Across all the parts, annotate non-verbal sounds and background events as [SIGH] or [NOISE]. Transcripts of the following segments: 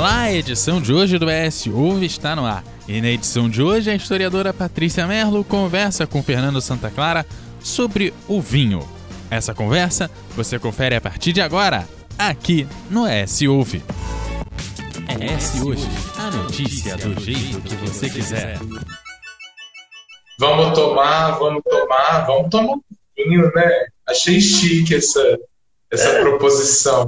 Olá, a edição de hoje do ES Ouve está no ar. E na edição de hoje, a historiadora Patrícia Merlo conversa com Fernando Santa Clara sobre o vinho. Essa conversa você confere a partir de agora, aqui no ES Ouve. ES Hoje, a notícia do jeito que você quiser. Vamos tomar, vamos tomar, vamos tomar um vinho, né? Achei chique essa, essa proposição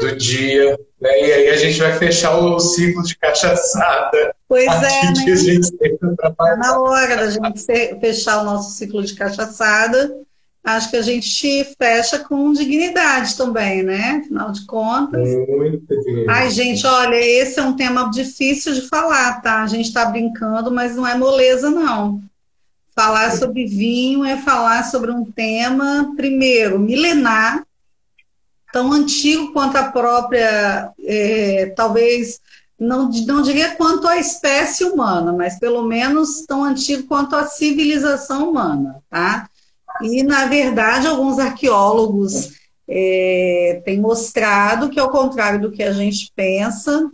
do dia. Né? E aí a gente vai fechar o ciclo de cachaçada. Pois é, né? Que a gente tá na hora da gente fechar o nosso ciclo de cachaçada. Acho que a gente fecha com dignidade também, né? Afinal de contas. Muito dignidade. Ai, gente, olha, esse é um tema difícil de falar, tá? A gente está brincando, mas não é moleza, não. Falar sobre vinho é falar sobre um tema, primeiro, milenar, tão antigo quanto a própria, é, talvez, não, não diria quanto a espécie humana, mas pelo menos tão antigo quanto a civilização humana, tá? E, na verdade, alguns arqueólogos é, têm mostrado que, ao contrário do que a gente pensa,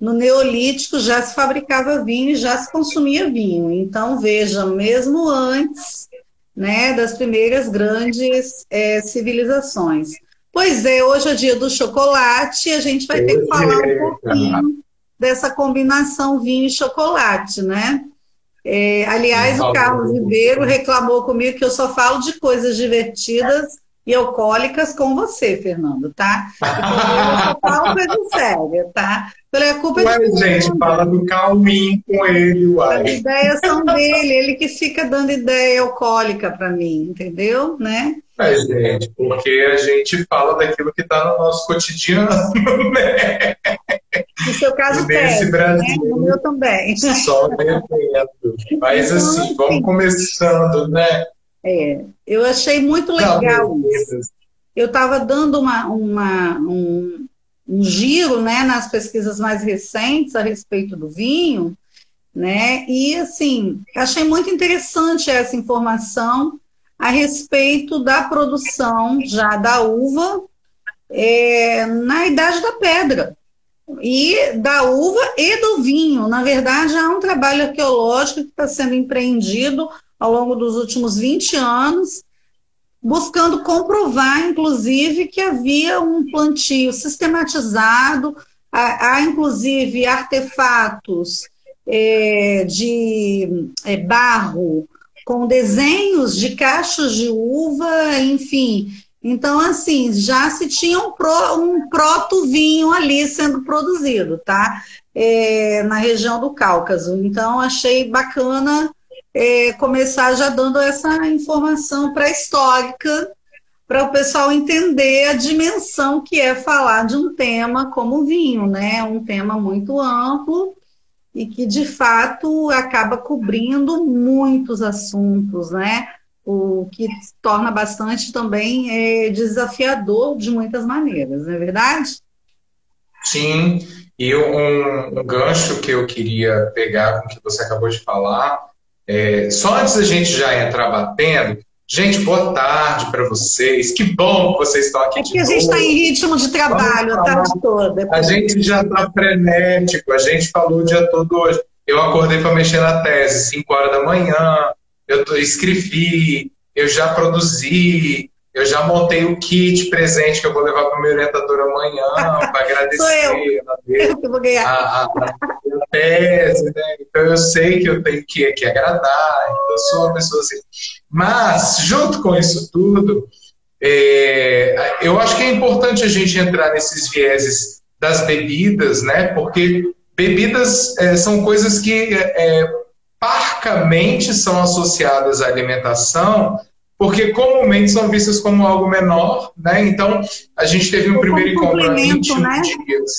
no Neolítico já se fabricava vinho e já se consumia vinho. Então, veja, mesmo antes né, das primeiras grandes é, civilizações. Pois é, hoje é dia do chocolate e a gente vai ter que falar um pouquinho dessa combinação vinho e chocolate, né? É, aliás, o Carlos Ribeiro reclamou comigo que eu só falo de coisas divertidas e alcoólicas com você, Fernando, tá? Eu só falo coisa [LAUGHS] séria, tá? Pela culpa ué, de gente, fala do calminho com ele, uai. As ideias são dele, ele que fica dando ideia alcoólica para mim, entendeu? Né? É, gente, porque a gente fala daquilo que está no nosso cotidiano, [LAUGHS] né? No seu caso, nesse né? Brasil. Né? No meu também. Só bebendo. Mas então, assim, vamos começando, né? É, eu achei muito legal isso. Eu estava dando uma, uma, um, um giro né, nas pesquisas mais recentes a respeito do vinho, né? E assim, achei muito interessante essa informação a respeito da produção já da uva é, na Idade da Pedra. E da uva e do vinho. Na verdade, há um trabalho arqueológico que está sendo empreendido ao longo dos últimos 20 anos, buscando comprovar, inclusive, que havia um plantio sistematizado, há, há inclusive artefatos é, de é, barro com desenhos de cachos de uva, enfim. Então, assim, já se tinha um, pro, um proto-vinho ali sendo produzido, tá? É, na região do Cáucaso. Então, achei bacana é, começar já dando essa informação pré-histórica para o pessoal entender a dimensão que é falar de um tema como vinho, né? Um tema muito amplo e que de fato acaba cobrindo muitos assuntos, né? O que torna bastante também é, desafiador de muitas maneiras, não é verdade? Sim, e um, um gancho que eu queria pegar com o que você acabou de falar, é, só antes da gente já entrar batendo, Gente, boa tarde para vocês. Que bom que vocês estão aqui. É que a gente está em ritmo de trabalho a tarde toda. A gente já está frenético, a gente falou o dia todo hoje. Eu acordei para mexer na tese, 5 horas da manhã, eu escrevi, eu já produzi, eu já montei o kit presente que eu vou levar para o meu orientador amanhã, [LAUGHS] para agradecer. Sou eu. [LAUGHS] eu que vou ganhar. A, a, a, tese, né? Então eu sei que eu tenho que, que agradar, então eu sou uma pessoa assim. Mas, junto com isso tudo, é, eu acho que é importante a gente entrar nesses vieses das bebidas, né? Porque bebidas é, são coisas que é, parcamente são associadas à alimentação, porque comumente são vistas como algo menor, né? Então, a gente teve um primeiro encontro há 21 né? dias.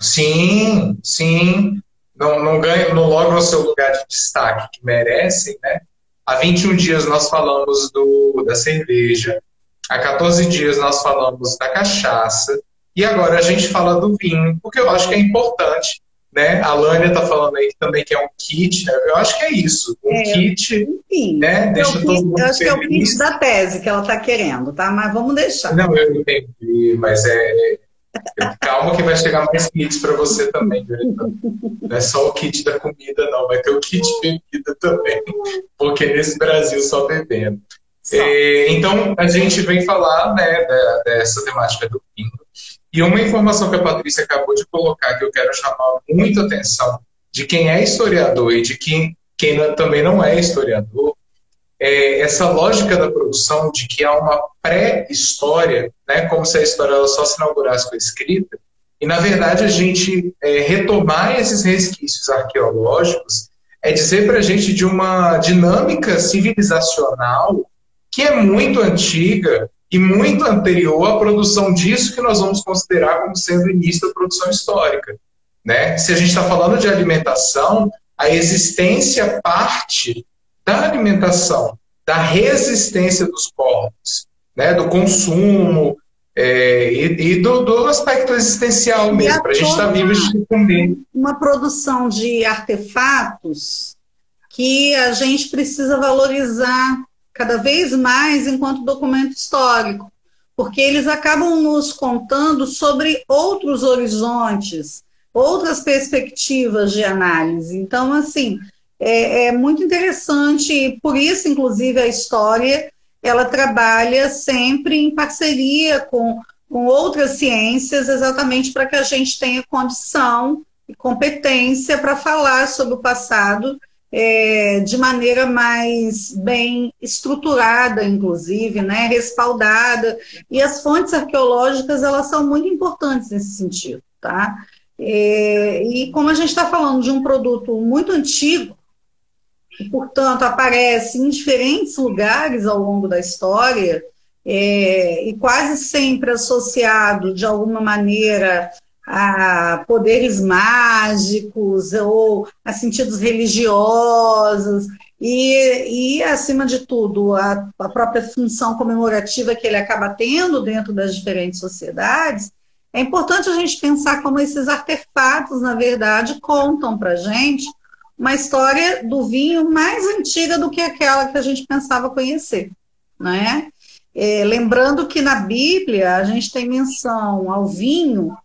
Sim, sim. Não, não, ganha, não logra o seu lugar de destaque que merecem, né? Há 21 dias nós falamos do, da cerveja, há 14 dias nós falamos da cachaça, e agora a gente fala do vinho, porque eu acho que é importante né? A Lânia está falando aí também que é um kit, né? eu acho que é isso, um é, kit, enfim, né? Deixa todo mundo Eu acho feliz. que é o kit da tese que ela está querendo, tá? Mas vamos deixar. Não, eu entendi, mas é, Calma que vai chegar mais kits para você também, diretor. Não é só o kit da comida, não. Vai ter o kit bebida também. Porque nesse Brasil só bebendo. É, então, a gente vem falar né, dessa temática do. E uma informação que a Patrícia acabou de colocar, que eu quero chamar muita atenção, de quem é historiador e de quem, quem também não é historiador, é essa lógica da produção de que há uma pré-história, né, como se a história só se inaugurasse com a escrita, e na verdade a gente é, retomar esses resquícios arqueológicos é dizer para a gente de uma dinâmica civilizacional que é muito antiga e muito anterior à produção disso que nós vamos considerar como sendo o início da produção histórica. Né? Se a gente está falando de alimentação, a existência parte da alimentação, da resistência dos corpos, né? do consumo é, e, e do, do, aspecto existencial mesmo, para a gente estar tá vivo e comer. Uma produção de artefatos que a gente precisa valorizar cada vez mais enquanto documento histórico, porque eles acabam nos contando sobre outros horizontes, outras perspectivas de análise. Então, assim, é, é muito interessante, e por isso, inclusive, a história ela trabalha sempre em parceria com, com outras ciências, exatamente para que a gente tenha condição e competência para falar sobre o passado é, de maneira mais bem estruturada, inclusive, né, respaldada. E as fontes arqueológicas elas são muito importantes nesse sentido, tá? É, e como a gente está falando de um produto muito antigo, e, portanto, aparece em diferentes lugares ao longo da história, é, e quase sempre associado de alguma maneira a poderes mágicos ou a sentidos religiosos e, e acima de tudo, a, a própria função comemorativa que ele acaba tendo dentro das diferentes sociedades, é importante a gente pensar como esses artefatos, na verdade, contam para gente uma história do vinho mais antiga do que aquela que a gente pensava conhecer, né? É, lembrando que na Bíblia a gente tem menção ao vinho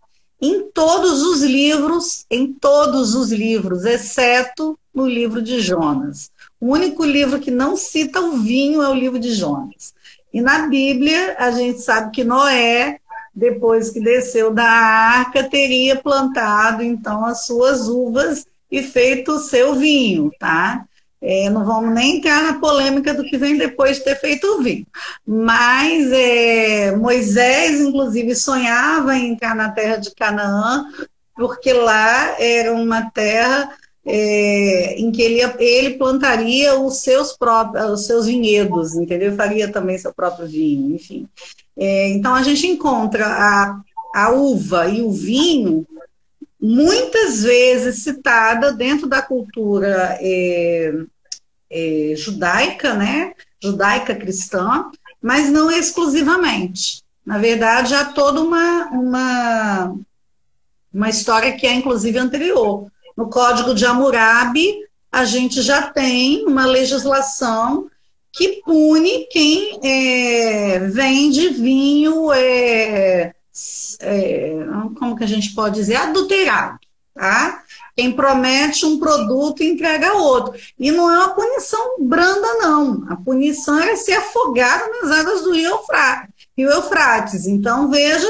em todos os livros, em todos os livros, exceto no livro de Jonas. O único livro que não cita o vinho é o livro de Jonas. E na Bíblia, a gente sabe que Noé, depois que desceu da arca, teria plantado então as suas uvas e feito o seu vinho, tá? É, não vamos nem entrar na polêmica do que vem depois de ter feito o vinho. Mas é, Moisés, inclusive, sonhava em entrar na terra de Canaã, porque lá era uma terra é, em que ele, ele plantaria os seus próprios, os seus vinhedos, entendeu? Faria também seu próprio vinho, enfim. É, então a gente encontra a, a uva e o vinho muitas vezes citada dentro da cultura é, é, judaica, né? Judaica cristã, mas não exclusivamente. Na verdade, há toda uma, uma, uma história que é inclusive anterior. No Código de Hammurabi, a gente já tem uma legislação que pune quem é, vende vinho, é, é, como que a gente pode dizer, adulterado, tá? Quem promete um produto entrega outro. E não é uma punição branda, não. A punição era ser afogado nas águas do Rio Eufrates. Rio Eufrates. Então, veja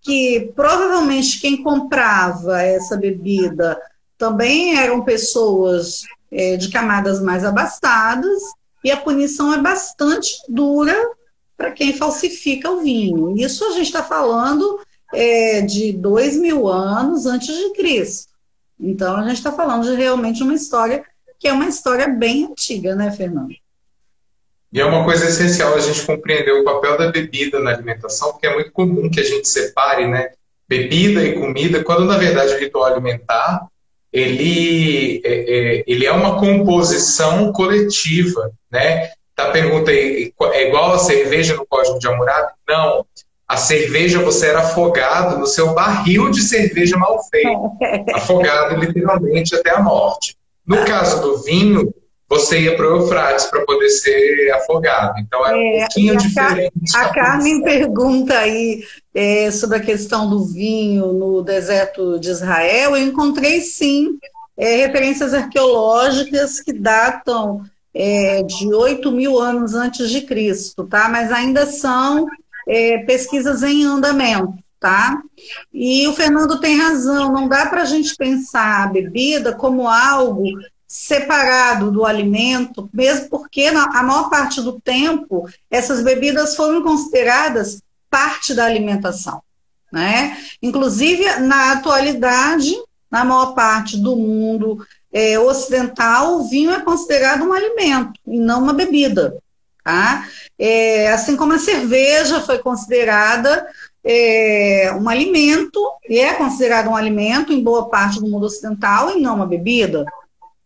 que provavelmente quem comprava essa bebida também eram pessoas é, de camadas mais abastadas, e a punição é bastante dura para quem falsifica o vinho. Isso a gente está falando é, de dois mil anos antes de Cristo. Então, a gente está falando de realmente uma história que é uma história bem antiga, né, Fernando? E é uma coisa essencial a gente compreender o papel da bebida na alimentação, porque é muito comum que a gente separe, né, bebida e comida, quando na verdade o ritual alimentar ele é, é, ele é uma composição coletiva, né? Tá pergunta é igual a cerveja no Código de Hammurabi? Não. A cerveja, você era afogado no seu barril de cerveja mal feito. [LAUGHS] afogado literalmente até a morte. No caso do vinho, você ia para o Eufrates para poder ser afogado. Então era é, um pouquinho diferente. A, Carmen pergunta aí é, sobre a questão do vinho no deserto de Israel. Eu encontrei sim é, referências arqueológicas que datam é, de 8 mil anos antes de Cristo, tá? Mas ainda são é, pesquisas em andamento tá? E o Fernando tem razão, não dá para a gente pensar a bebida como algo separado do alimento, mesmo porque na, a maior parte do tempo essas bebidas foram consideradas parte da alimentação, né? Inclusive na atualidade, na maior parte do mundo é, ocidental, o vinho é considerado um alimento e não uma bebida, tá? É, assim como a cerveja foi considerada é, um alimento, e é considerado um alimento em boa parte do mundo ocidental e não uma bebida.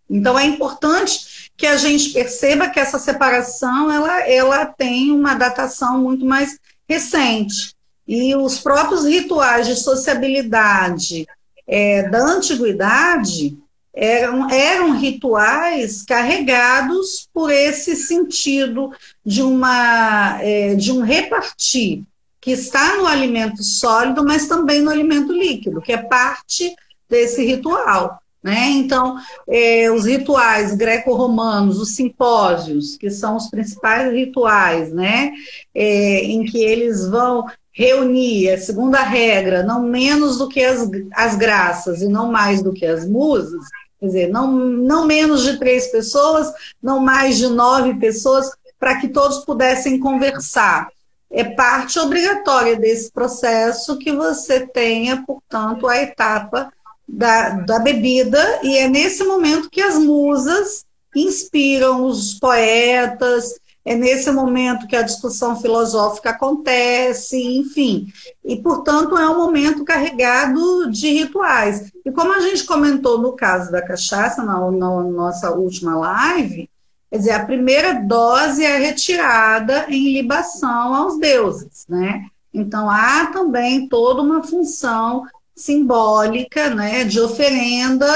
Então é importante que a gente perceba que essa separação ela, ela tem uma datação muito mais recente. E os próprios rituais de sociabilidade é, da antiguidade eram, eram rituais carregados por esse sentido de, uma, é, de um repartir que está no alimento sólido, mas também no alimento líquido, que é parte desse ritual. Né? Então, é, os rituais greco-romanos, os simpósios, que são os principais rituais, né? É, em que eles vão reunir, a segunda regra, não menos do que as, as graças e não mais do que as musas, quer dizer, não, não menos de três pessoas, não mais de nove pessoas, para que todos pudessem conversar. É parte obrigatória desse processo que você tenha, portanto, a etapa da, da bebida, e é nesse momento que as musas inspiram os poetas, é nesse momento que a discussão filosófica acontece, enfim. E, portanto, é um momento carregado de rituais. E como a gente comentou no caso da cachaça, na, na nossa última live, Quer dizer, a primeira dose é retirada em libação aos deuses, né? Então há também toda uma função simbólica, né, de oferenda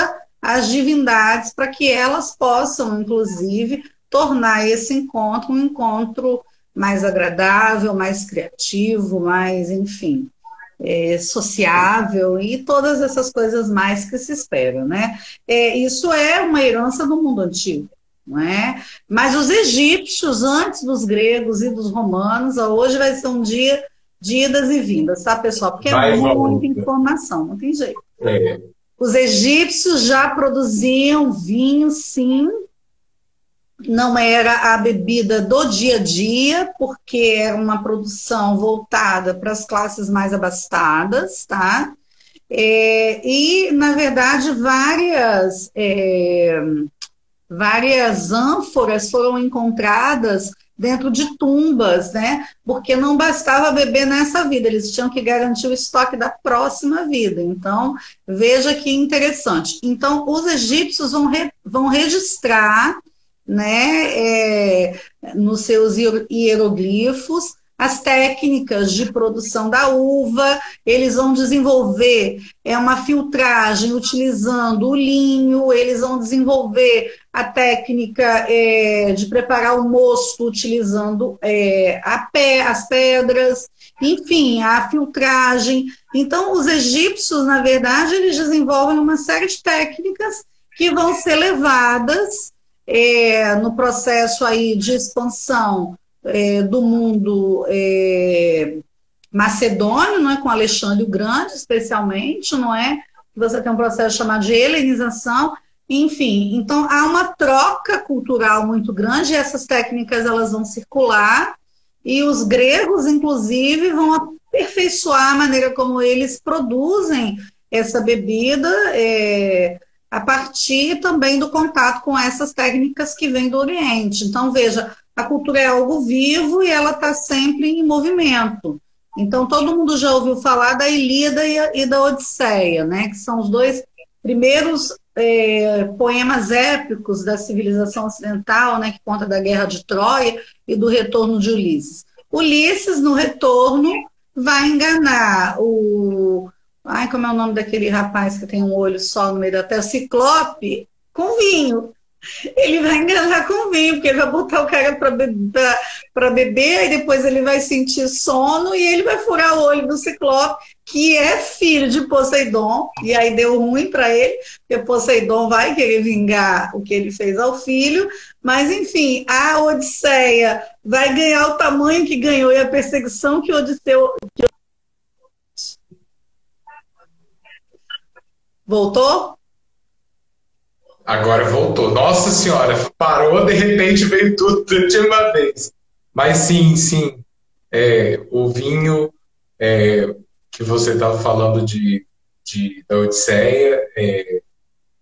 às divindades para que elas possam, inclusive, tornar esse encontro um encontro mais agradável, mais criativo, mais, enfim, é, sociável e todas essas coisas mais que se esperam, né? É, isso é uma herança do mundo antigo não é? Mas os egípcios, antes dos gregos e dos romanos, hoje vai ser um dia de idas e vindas, tá, pessoal? Porque é muita informação, não tem jeito. É. Os egípcios já produziam vinho, sim. Não era a bebida do dia a dia, porque era uma produção voltada para as classes mais abastadas, tá? É, e, na verdade, várias é, várias ânforas foram encontradas dentro de tumbas, né? Porque não bastava beber nessa vida, eles tinham que garantir o estoque da próxima vida. Então, veja que interessante. Então, os egípcios vão, re, vão registrar, né, é, nos seus hieroglifos, as técnicas de produção da uva, eles vão desenvolver é uma filtragem utilizando o linho, eles vão desenvolver a técnica é, de preparar o mosto utilizando é, pé, as pedras, enfim, a filtragem. Então, os egípcios, na verdade, eles desenvolvem uma série de técnicas que vão ser levadas é, no processo aí de expansão é, do mundo é, macedônio, não é, com Alexandre o Grande, especialmente, não é? Você tem um processo chamado de helenização, enfim. Então há uma troca cultural muito grande. E essas técnicas elas vão circular e os gregos, inclusive, vão aperfeiçoar a maneira como eles produzem essa bebida. É, a partir também do contato com essas técnicas que vêm do Oriente. Então, veja, a cultura é algo vivo e ela está sempre em movimento. Então, todo mundo já ouviu falar da Ilíada e, da Odisseia, né? que são os dois primeiros é, poemas épicos da civilização ocidental, né? que conta da guerra de Troia e do retorno de Ulisses. Ulisses, no retorno, vai enganar o. Ai, como é o nome daquele rapaz que tem um olho só no meio da terra? Ciclope, com vinho. ele vai enganar com vinho, porque ele vai botar o cara para beber, beber, e depois ele vai sentir sono e ele vai furar o olho do Ciclope, que é filho de Poseidon, e aí deu ruim para ele, porque Poseidon vai querer vingar o que ele fez ao filho, mas enfim, a Odisseia vai ganhar o tamanho que ganhou e a perseguição que Odisseu. Voltou? Agora voltou. Nossa Senhora, parou, de repente veio tudo de uma vez. Mas sim, sim, é, o vinho é, que você estava falando de, de, da Odisseia, é,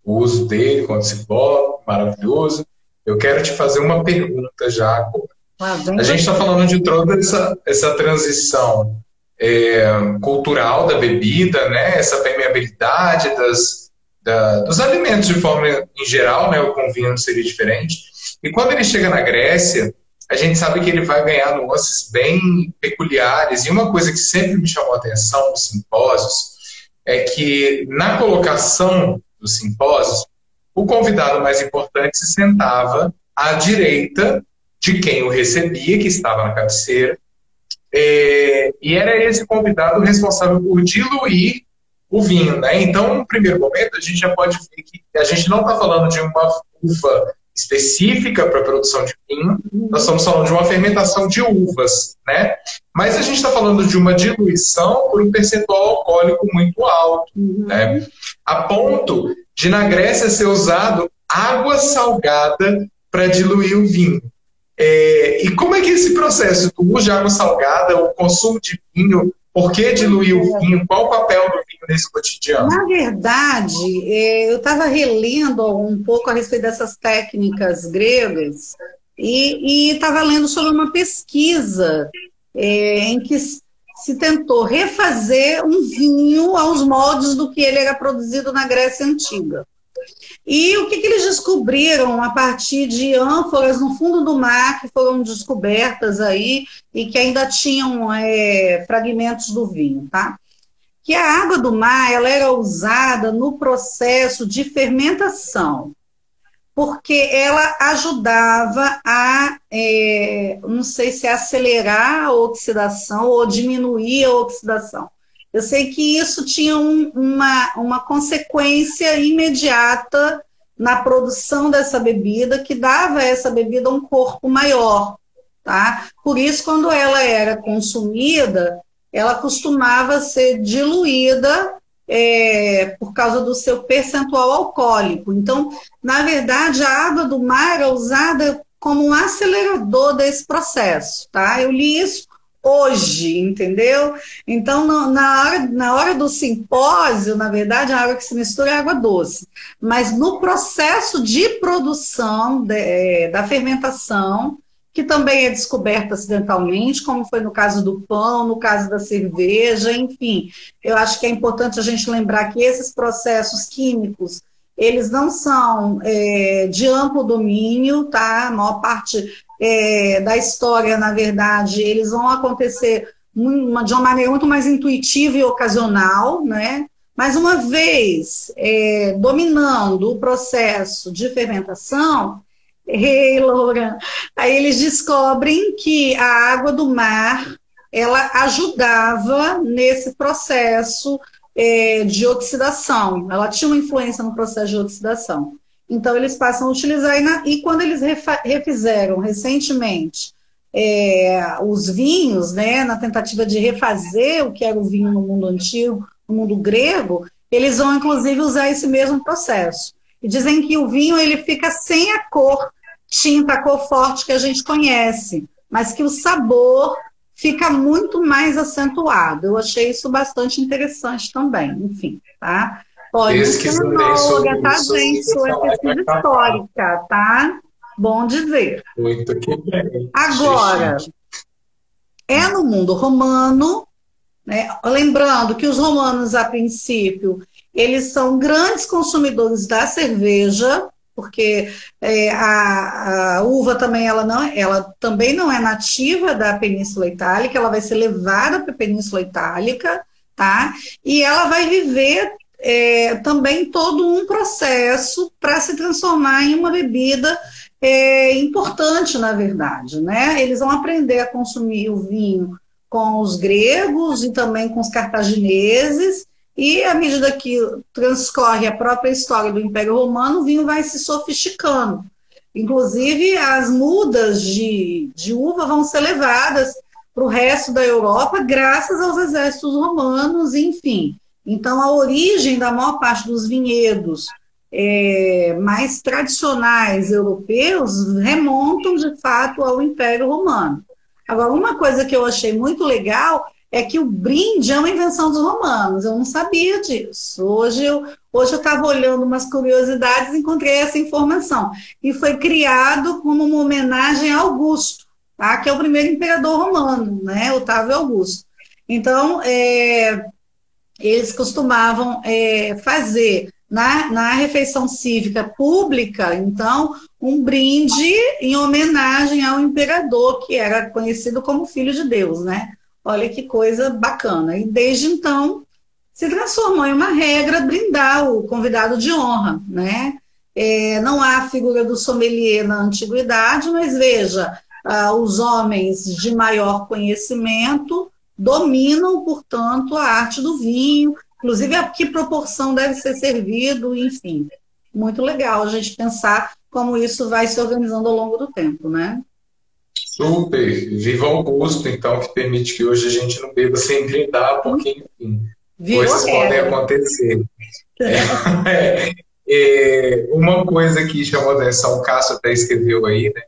o uso dele quando se bota, maravilhoso. Eu quero te fazer uma pergunta já agora. Ah, a gente está falando de toda essa, essa transição é, cultural da bebida, né? essa permeabilidade das, da, dos alimentos de forma em geral, né, o com vinho seria diferente. E quando ele chega na Grécia, a gente sabe que ele vai ganhar nuances bem peculiares. E uma coisa que sempre me chamou a atenção nos simpósios é que na colocação dos simpósios, o convidado mais importante se sentava à direita de quem o recebia, que estava na cabeceira, é, e era esse convidado responsável por diluir o vinho, né? Então, no primeiro momento, a gente já pode ver que a gente não está falando de uma uva específica para a produção de vinho, nós estamos falando de uma fermentação de uvas, né? Mas a gente está falando de uma diluição por um percentual alcoólico muito alto, uhum. né? A ponto de na Grécia ser usado água salgada para diluir o vinho. É, e como é que é esse processo do uso de água salgada, o consumo de vinho, por que diluir o vinho? Qual o papel do vinho nesse cotidiano? Na verdade, é, eu estava relendo um pouco a respeito dessas técnicas gregas e estava lendo sobre uma pesquisa é, em que se tentou refazer um vinho aos moldes do que ele era produzido na Grécia Antiga. E o que, que, eles descobriram a partir de ânforas no fundo do mar que foram descobertas aí e que ainda tinham é, fragmentos do vinho, tá? Que a água do mar ela era usada no processo de fermentação, porque ela ajudava a, é, não sei se acelerar a oxidação ou diminuir a oxidação. Eu sei que isso tinha um, uma, uma consequência imediata na produção dessa bebida, que dava a essa bebida um corpo maior. Tá? Por isso, quando ela era consumida, ela costumava ser diluída é, por causa do seu percentual alcoólico. Então, na verdade, a água do mar é usada como um acelerador desse processo. Tá? Eu li isso hoje, entendeu? Então, na hora, na hora do simpósio, na verdade, a água que se mistura é água doce. Mas no processo de produção de, é, da fermentação, que também é descoberta acidentalmente, como foi no caso do pão, no caso da cerveja, enfim. Eu acho que é importante a gente lembrar que esses processos químicos eles não são é, de amplo domínio, tá? A maior parte é, da história, na verdade, eles vão acontecer uma, de uma maneira muito mais intuitiva e ocasional, né? Mas uma vez é, dominando o processo de fermentação, Ei, Laura, aí eles descobrem que a água do mar ela ajudava nesse processo é, de oxidação. Ela tinha uma influência no processo de oxidação. Então, eles passam a utilizar, e, na, e quando eles refizeram recentemente é, os vinhos, né, na tentativa de refazer o que era o vinho no mundo antigo, no mundo grego, eles vão inclusive usar esse mesmo processo. E dizem que o vinho ele fica sem a cor tinta, a cor forte que a gente conhece, mas que o sabor fica muito mais acentuado. Eu achei isso bastante interessante também, enfim, tá? Pesquisarei sobre tá, gente? Isso é pesquisa histórica, tá? Bom dizer. Muito que bem. Agora, é no mundo romano, né? lembrando que os romanos, a princípio, eles são grandes consumidores da cerveja, porque é, a, a, uva também ela não, ela também não é nativa da Península Itálica, ela vai ser levada para a Península Itálica, tá? E ela vai viver é, também todo um processo para se transformar em uma bebida é, importante, na verdade. Né? Eles vão aprender a consumir o vinho com os gregos e também com os cartagineses, e à medida que transcorre a própria história do Império Romano, o vinho vai se sofisticando. Inclusive, as mudas de, de uva vão ser levadas para o resto da Europa, graças aos exércitos romanos, enfim. Então, a origem da maior parte dos vinhedos é, mais tradicionais europeus remontam, de fato, ao Império Romano. Agora, uma coisa que eu achei muito legal é que o brinde é uma invenção dos romanos. Eu não sabia disso. Hoje eu hoje estava olhando umas curiosidades e encontrei essa informação. E foi criado como uma homenagem a Augusto, tá? que é o primeiro imperador romano, né? Otávio Augusto. Então, é, eles costumavam é, fazer na, na refeição cívica pública, então, um brinde em homenagem ao imperador, que era conhecido como filho de Deus, né? Olha que coisa bacana. E desde então se transformou em uma regra brindar o convidado de honra, né? É, não há figura do sommelier na antiguidade, mas veja, ah, os homens de maior conhecimento dominam, portanto, a arte do vinho, inclusive a que proporção deve ser servido, enfim. Muito legal a gente pensar como isso vai se organizando ao longo do tempo, né? Super, viva Augusto, então, que permite que hoje a gente não beba sem brindar, porque, enfim, Virou coisas podem acontecer. [LAUGHS] É, é, uma coisa que chamou atenção, o Cássio até escreveu aí, né?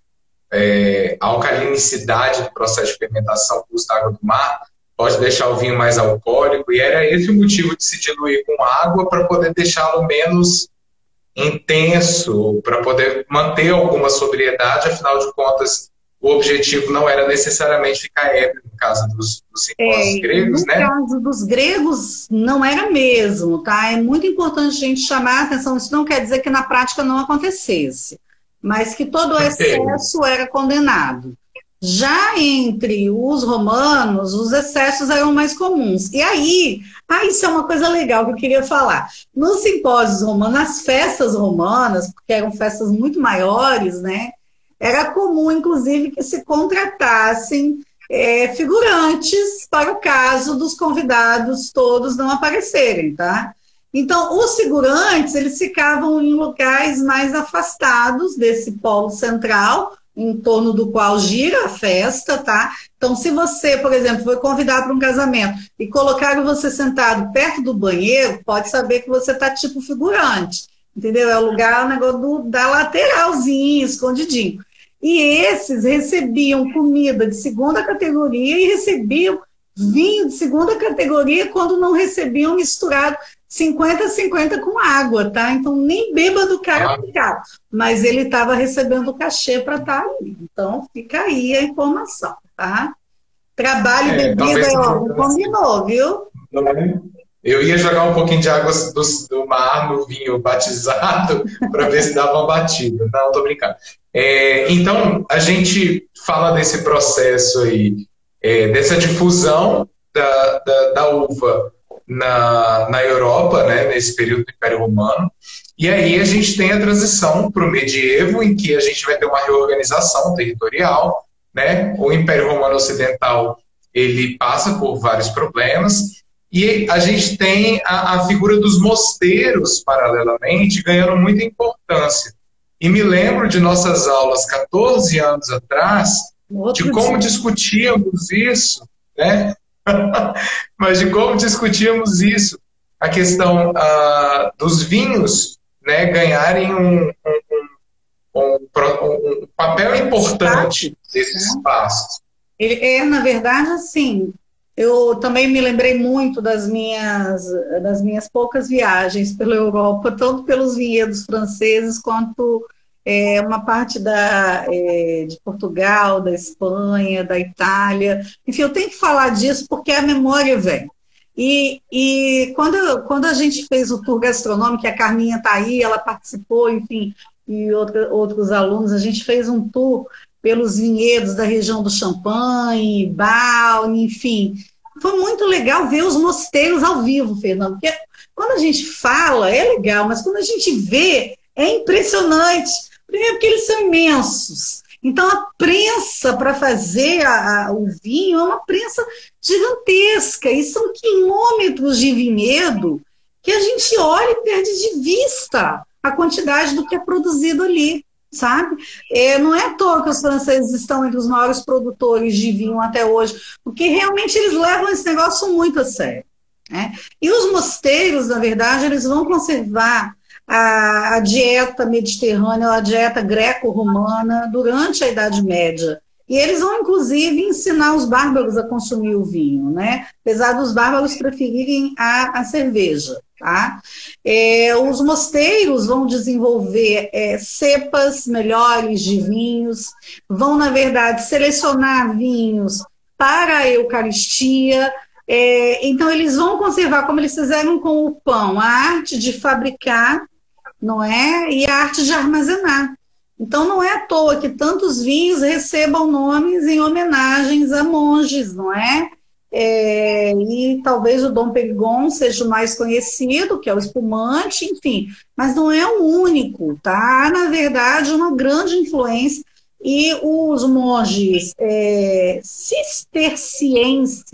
É, a alcalinicidade do processo de fermentação custa água do mar pode deixar o vinho mais alcoólico, e era esse o motivo de se diluir com água para poder deixá-lo menos intenso, para poder manter alguma sobriedade, afinal de contas, o objetivo não era necessariamente ficar ébrio, no caso dos, dos é, gregos, no né? No caso dos gregos, não era mesmo, tá? É muito importante a gente chamar a atenção, isso não quer dizer que na prática não acontecesse, mas que todo [LAUGHS] o excesso era condenado. Já entre os romanos, os excessos eram mais comuns. E aí, ah, isso é uma coisa legal que eu queria falar. Nos simpósios romanos, nas festas romanas, porque eram festas muito maiores, né? Era comum, inclusive, que se contratassem é, figurantes para o caso dos convidados todos não aparecerem, tá? Então, os figurantes, eles ficavam em locais mais afastados desse polo central, em torno do qual gira a festa, tá? Então, se você, por exemplo, foi convidado para um casamento e colocaram você sentado perto do banheiro, pode saber que você está tipo figurante, entendeu? É o lugar, o negócio do, da lateralzinha, escondidinho. E esses recebiam comida de segunda categoria e recebiam vinho de segunda categoria quando não recebiam misturado 50-50 com água, tá? Então nem beba do cara ficava. Mas ele estava recebendo o cachê para estar tá ali. Então fica aí a informação, tá? Trabalho e é, bebida, ó, não combinou, viu? Eu ia jogar um pouquinho de água do, do mar no vinho batizado [LAUGHS] para ver se dava uma batida. Não, tô brincando. É, então, a gente fala desse processo aí, é, dessa difusão da, da, da, uva na, na Europa, né, nesse período do Império Romano. E aí a gente tem a transição para o medievo, em que a gente vai ter uma reorganização territorial. Né? O Império Romano Ocidental ele passa por vários problemas e a gente tem a, a figura dos mosteiros, paralelamente, ganhando muita importância. E me lembro de nossas aulas 14 anos atrás, de como dia. discutíamos isso, né? [LAUGHS] Mas de como discutíamos isso, a questão uh, dos vinhos né, ganharem um, um, um, um papel importante desses espaços. Ele é, na verdade, assim, eu também me lembrei muito das minhas, das minhas poucas viagens pela Europa, tanto pelos vinhedos franceses quanto é, uma parte da, é, de Portugal, da Espanha, da Itália. Enfim, eu tenho que falar disso porque a memória vem. E, e quando, quando a gente fez o tour gastronômico, a Carminha está aí, ela participou, enfim, e outros alunos, a gente fez um tour pelos vinhedos da região do Champagne, Balne, enfim. Foi muito legal ver os mosteiros ao vivo, Fernando, porque quando a gente fala é legal, mas quando a gente vê é impressionante. Primeiro porque eles são imensos. Então a prensa para fazer a, a, o vinho é uma prensa gigantesca e são quilômetros de vinhedo que a gente olha e perde de vista a quantidade do que é produzido ali sabe? É, não é à toa que os franceses estão entre os maiores produtores de vinho até hoje, porque realmente eles levam esse negócio muito a sério. Né? E os mosteiros, na verdade, eles vão conservar a, a dieta mediterrânea, a dieta greco-romana durante a Idade Média. E eles vão, inclusive, ensinar os bárbaros a consumir o vinho, né? apesar dos bárbaros preferirem a, a cerveja. Tá? É, os mosteiros vão desenvolver é, cepas melhores de vinhos, vão, na verdade, selecionar vinhos para a Eucaristia. É, então, eles vão conservar, como eles fizeram com o pão, a arte de fabricar, não é? E a arte de armazenar. Então, não é à toa que tantos vinhos recebam nomes em homenagens a monges, não é? É, e talvez o Dom Perignon seja o mais conhecido, que é o espumante, enfim, mas não é o único, tá? Na verdade, uma grande influência. E os monges é, cistercienses,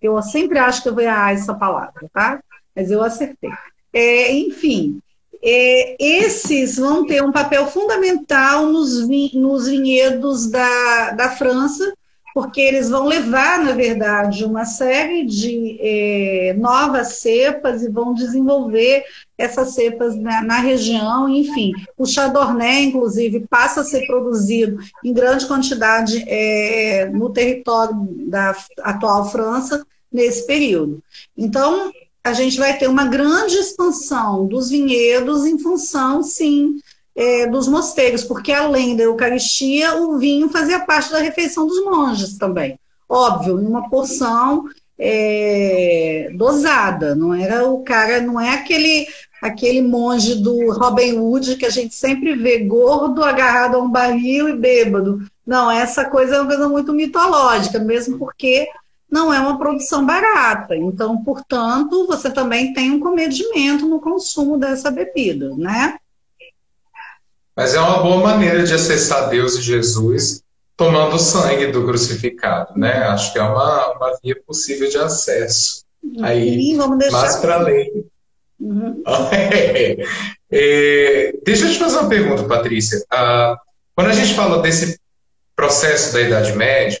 eu sempre acho que eu vou errar essa palavra, tá? Mas eu acertei. É, enfim, é, esses vão ter um papel fundamental nos, nos vinhedos da, da França, porque eles vão levar, na verdade, uma série de é, novas cepas e vão desenvolver essas cepas na, na, região, enfim. O chardonnay, inclusive, passa a ser produzido em grande quantidade é, no território da atual França nesse período. Então, a gente vai ter uma grande expansão dos vinhedos em função, sim, é, dos mosteiros, porque além da Eucaristia, o vinho fazia parte da refeição dos monges também. Óbvio, numa porção é, dosada, não era o cara, não é aquele aquele monge do Robin Hood que a gente sempre vê gordo, agarrado a um barril e bêbado. Não, essa coisa é uma coisa muito mitológica, mesmo porque não é uma produção barata. Então, portanto, você também tem um comedimento no consumo dessa bebida, né? Mas é uma boa maneira de acessar Deus e Jesus tomando o sangue do crucificado, né? Acho que é uma, uma via possível de acesso. Aí, Sim, vamos deixar mais para além. Uhum. [LAUGHS] é, deixa eu te fazer uma pergunta, Patrícia. Ah, quando a gente fala desse processo da Idade Média,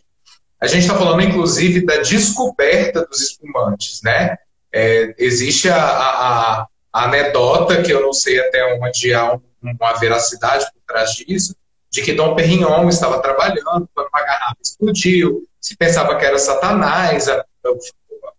a gente está falando, inclusive, da descoberta dos espumantes, né? É, existe a, a, a, anedota, que eu não sei até onde há um uma veracidade por trás disso, de que Dom Perignon estava trabalhando quando uma garrafa explodiu, se pensava que era Satanás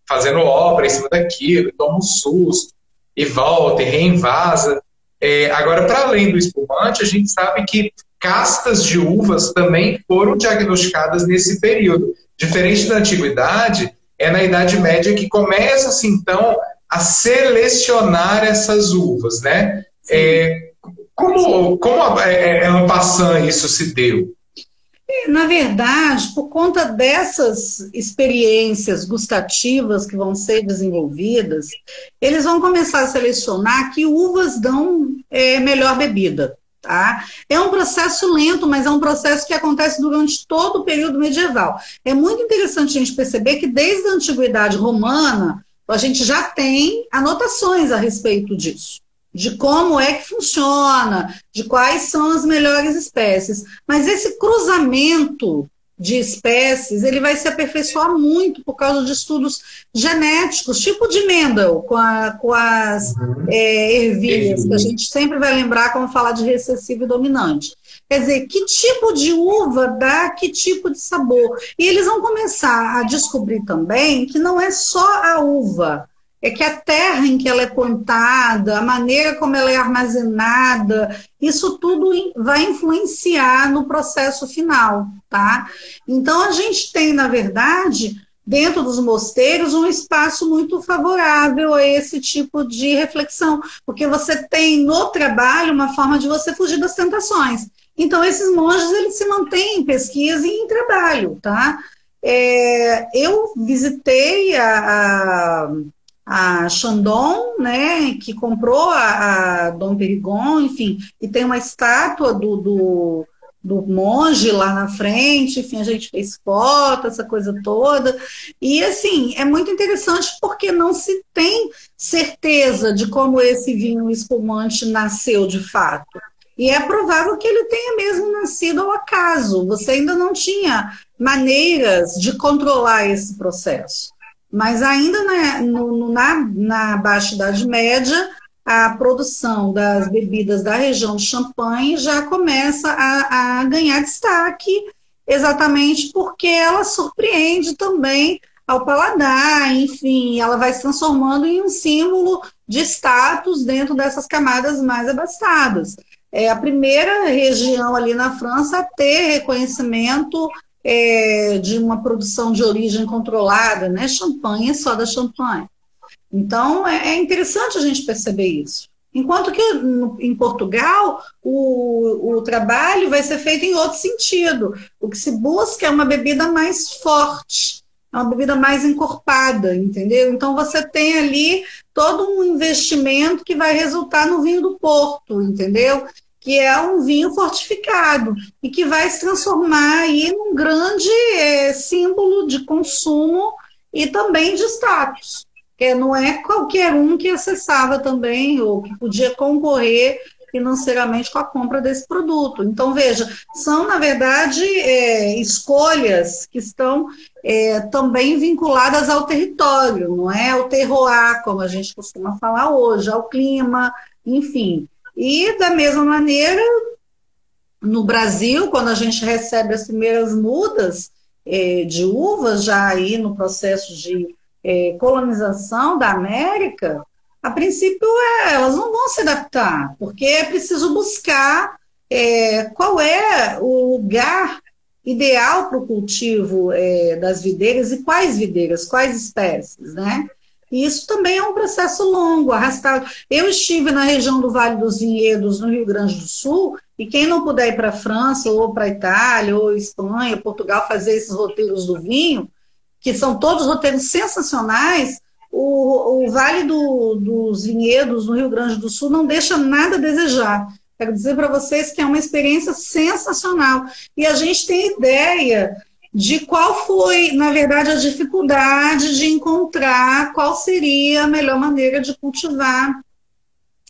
fazendo obra em cima daquilo, toma um susto, e volta, e reinvasa. É, agora, para além do espumante, a gente sabe que castas de uvas também foram diagnosticadas nesse período. Diferente da antiguidade, é na Idade Média que começa-se, então, a selecionar essas uvas, né? É, como, como é, é, passando isso se deu? Na verdade, por conta dessas experiências gustativas que vão ser desenvolvidas, eles vão começar a selecionar que uvas dão é, melhor bebida. Tá? É um processo lento, mas é um processo que acontece durante todo o período medieval. É muito interessante a gente perceber que desde a antiguidade romana, a gente já tem anotações a respeito disso de como é que funciona, de quais são as melhores espécies. Mas esse cruzamento de espécies, ele vai se aperfeiçoar muito por causa de estudos genéticos, tipo de Mendel, com, a, com as uhum. é, ervilhas, que a gente sempre vai lembrar quando falar de recessivo e dominante. Quer dizer, que tipo de uva dá que tipo de sabor? E eles vão começar a descobrir também que não é só a uva, é que a terra em que ela é plantada, a maneira como ela é armazenada, isso tudo vai influenciar no processo final, tá? Então a gente tem, na verdade, dentro dos mosteiros, um espaço muito favorável a esse tipo de reflexão, porque você tem no trabalho uma forma de você fugir das tentações. Então esses monges eles se mantêm em pesquisa e em trabalho, tá? É, eu visitei a, a a Chandon, né, que comprou a, a Dom Perigon, enfim, e tem uma estátua do, do, do monge lá na frente, enfim, a gente fez foto, essa coisa toda. E assim, é muito interessante porque não se tem certeza de como esse vinho espumante nasceu de fato. E é provável que ele tenha mesmo nascido ao acaso. Você ainda não tinha maneiras de controlar esse processo. Mas ainda na, no, na, na Baixa Idade Média, a produção das bebidas da região de Champagne já começa a, a ganhar destaque, exatamente porque ela surpreende também ao paladar, enfim, ela vai se transformando em um símbolo de status dentro dessas camadas mais abastadas. É a primeira região ali na França a ter reconhecimento é, de uma produção de origem controlada, né? Champanhe é só da Champanhe. Então, é, é interessante a gente perceber isso. Enquanto que no, em Portugal o, o trabalho vai ser feito em outro sentido. O que se busca é uma bebida mais forte, é uma bebida mais encorpada, entendeu? Então você tem ali todo um investimento que vai resultar no vinho do Porto, entendeu? Que é um vinho fortificado e que vai se transformar aí num grande é, símbolo de consumo e também de status. Que não é qualquer um que acessava também ou que podia concorrer financeiramente com a compra desse produto. Então, veja, são, na verdade, é, escolhas que estão é, também vinculadas ao território, não é ao terroir, como a gente costuma falar hoje, ao clima, enfim. E, da mesma maneira, no Brasil, quando a gente recebe as primeiras mudas é, de uvas, já aí no processo de é, colonização da América, a princípio é, elas não vão se adaptar, porque é preciso buscar é, qual é o lugar ideal para o cultivo é, das videiras e quais videiras, quais espécies, né? E isso também é um processo longo, arrastado. Eu estive na região do Vale dos Vinhedos, no Rio Grande do Sul, e quem não puder ir para a França, ou para a Itália, ou Espanha, Portugal, fazer esses roteiros do vinho, que são todos roteiros sensacionais, o, o Vale do, dos Vinhedos, no Rio Grande do Sul, não deixa nada a desejar. Quero dizer para vocês que é uma experiência sensacional. E a gente tem ideia de qual foi, na verdade, a dificuldade de encontrar qual seria a melhor maneira de cultivar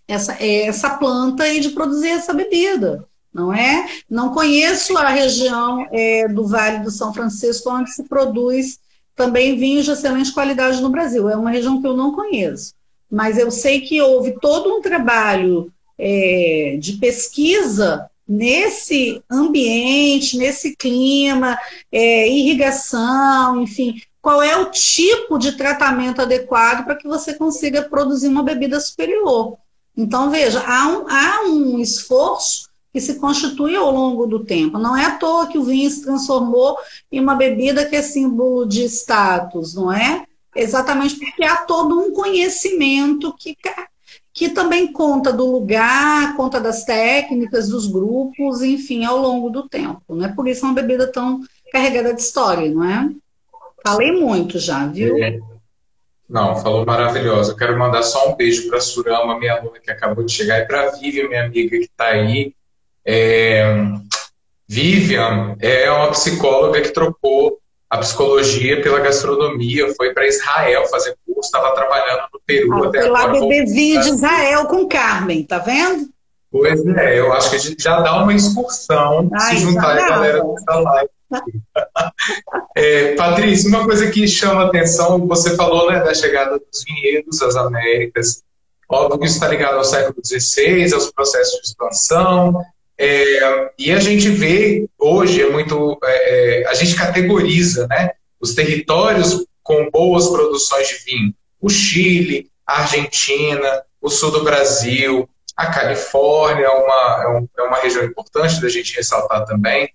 essa, essa planta e de produzir essa bebida, não é? Não conheço a região é, do Vale do São Francisco onde se produz também vinhos de excelente qualidade no Brasil. É uma região que eu não conheço, mas eu sei que houve todo um trabalho é, de pesquisa nesse ambiente, nesse clima, é, irrigação, enfim, qual é o tipo de tratamento adequado para que você consiga produzir uma bebida superior. Então, veja, há um, há um esforço que se constitui ao longo do tempo. Não é à toa que o vinho se transformou em uma bebida que é símbolo de status, não é? Exatamente porque há todo um conhecimento que que também conta do lugar, conta das técnicas, dos grupos, enfim, ao longo do tempo. Né? Por isso é uma bebida tão carregada de história, não é? Falei muito já, viu? É. Não, falou maravilhoso. Eu quero mandar só um beijo para a Surama, minha aluna que acabou de chegar, e para a Vivian, minha amiga que está aí. É... Vivian é uma psicóloga que trocou a psicologia pela gastronomia, foi para Israel fazer curso, estava trabalhando no Peru ah, até foi lá beber vinho de Israel com Carmen, tá vendo? Pois é, eu acho que a gente já dá uma excursão Ai, se juntar a galera dessa live. [LAUGHS] é, Patrícia, uma coisa que chama atenção, você falou né, da chegada dos vinhedos às Américas. Óbvio que isso está ligado ao século XVI, aos processos de expansão, é, e a gente vê hoje é muito é, é, a gente categoriza né, os territórios com boas produções de vinho. O Chile, a Argentina, o sul do Brasil, a Califórnia é uma, é, um, é uma região importante da gente ressaltar também.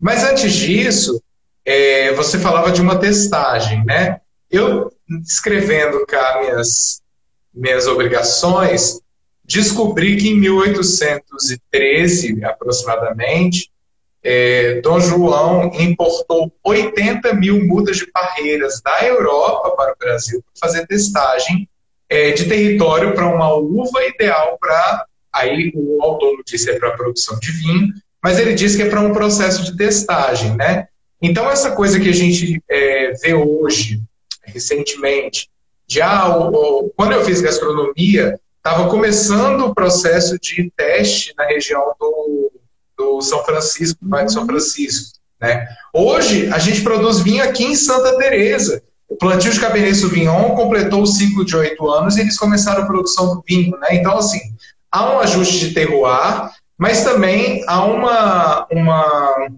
Mas antes disso, é, você falava de uma testagem, né? Eu, escrevendo cá minhas, minhas obrigações, descobri que em 1813, aproximadamente, é, Dom João importou 80 mil mudas de parreiras da Europa para o Brasil para fazer testagem é, de território para uma uva ideal para. Aí o autor disse é para produção de vinho, mas ele diz que é para um processo de testagem, né? Então, essa coisa que a gente é, vê hoje, recentemente, de ah, o, o, quando eu fiz gastronomia, estava começando o processo de teste na região do, do São Francisco, do Vale de São Francisco. Né? Hoje, a gente produz vinho aqui em Santa Teresa. O plantio de Cabernet Sauvignon completou o ciclo de oito anos e eles começaram a produção do vinho. Né? Então, assim, há um ajuste de terroir, mas também há uma, uma